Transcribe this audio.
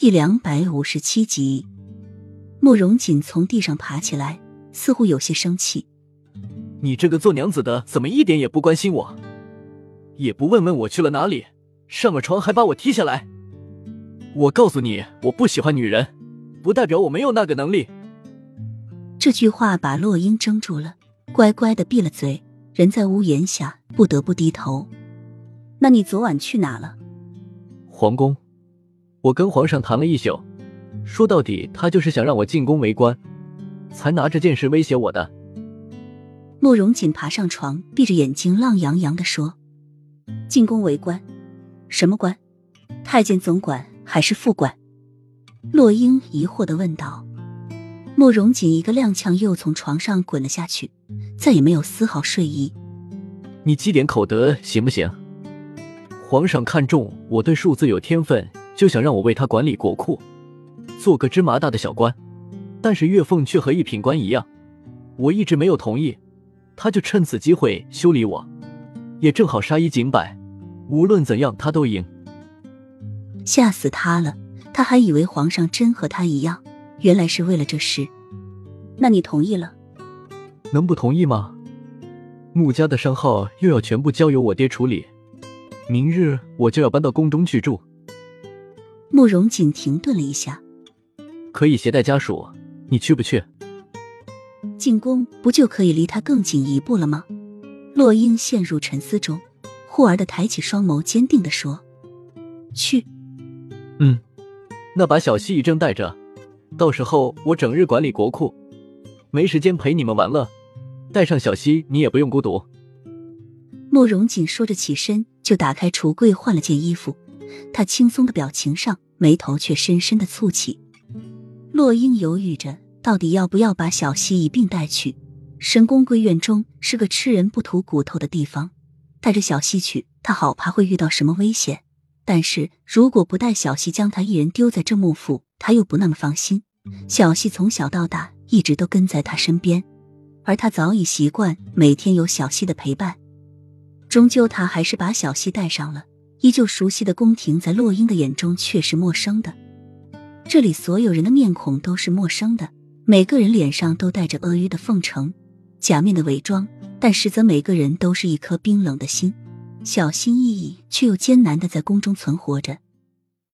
第两百五十七集，慕容锦从地上爬起来，似乎有些生气。你这个做娘子的，怎么一点也不关心我，也不问问我去了哪里，上了床还把我踢下来？我告诉你，我不喜欢女人，不代表我没有那个能力。这句话把洛英怔住了，乖乖的闭了嘴。人在屋檐下，不得不低头。那你昨晚去哪了？皇宫。我跟皇上谈了一宿，说到底，他就是想让我进宫为官，才拿这件事威胁我的。慕容锦爬上床，闭着眼睛，浪洋洋的说：“进宫为官，什么官？太监总管还是副官？”洛英疑惑的问道。慕容锦一个踉跄，又从床上滚了下去，再也没有丝毫睡意。你积点口德行不行？皇上看中我对数字有天分，就想让我为他管理国库，做个芝麻大的小官。但是月凤却和一品官一样，我一直没有同意。他就趁此机会修理我，也正好杀一儆百，无论怎样他都赢。吓死他了！他还以为皇上真和他一样，原来是为了这事。那你同意了？能不同意吗？穆家的商号又要全部交由我爹处理，明日我就要搬到宫中去住。慕容锦停顿了一下，可以携带家属，你去不去？进宫不就可以离他更近一步了吗？洛英陷入沉思中，忽而的抬起双眸，坚定的说：“去。”嗯，那把小西一正带着，到时候我整日管理国库，没时间陪你们玩乐。带上小西，你也不用孤独。慕容锦说着起身，就打开橱柜换了件衣服。他轻松的表情上，眉头却深深的蹙起。洛英犹豫着。到底要不要把小溪一并带去？神宫闺院中是个吃人不吐骨头的地方，带着小溪去，他好怕会遇到什么危险。但是如果不带小溪，将他一人丢在这幕府，他又不那么放心。小溪从小到大一直都跟在他身边，而他早已习惯每天有小溪的陪伴。终究，他还是把小溪带上了。依旧熟悉的宫廷，在洛英的眼中却是陌生的。这里所有人的面孔都是陌生的。每个人脸上都带着阿谀的奉承，假面的伪装，但实则每个人都是一颗冰冷的心，小心翼翼却又艰难的在宫中存活着。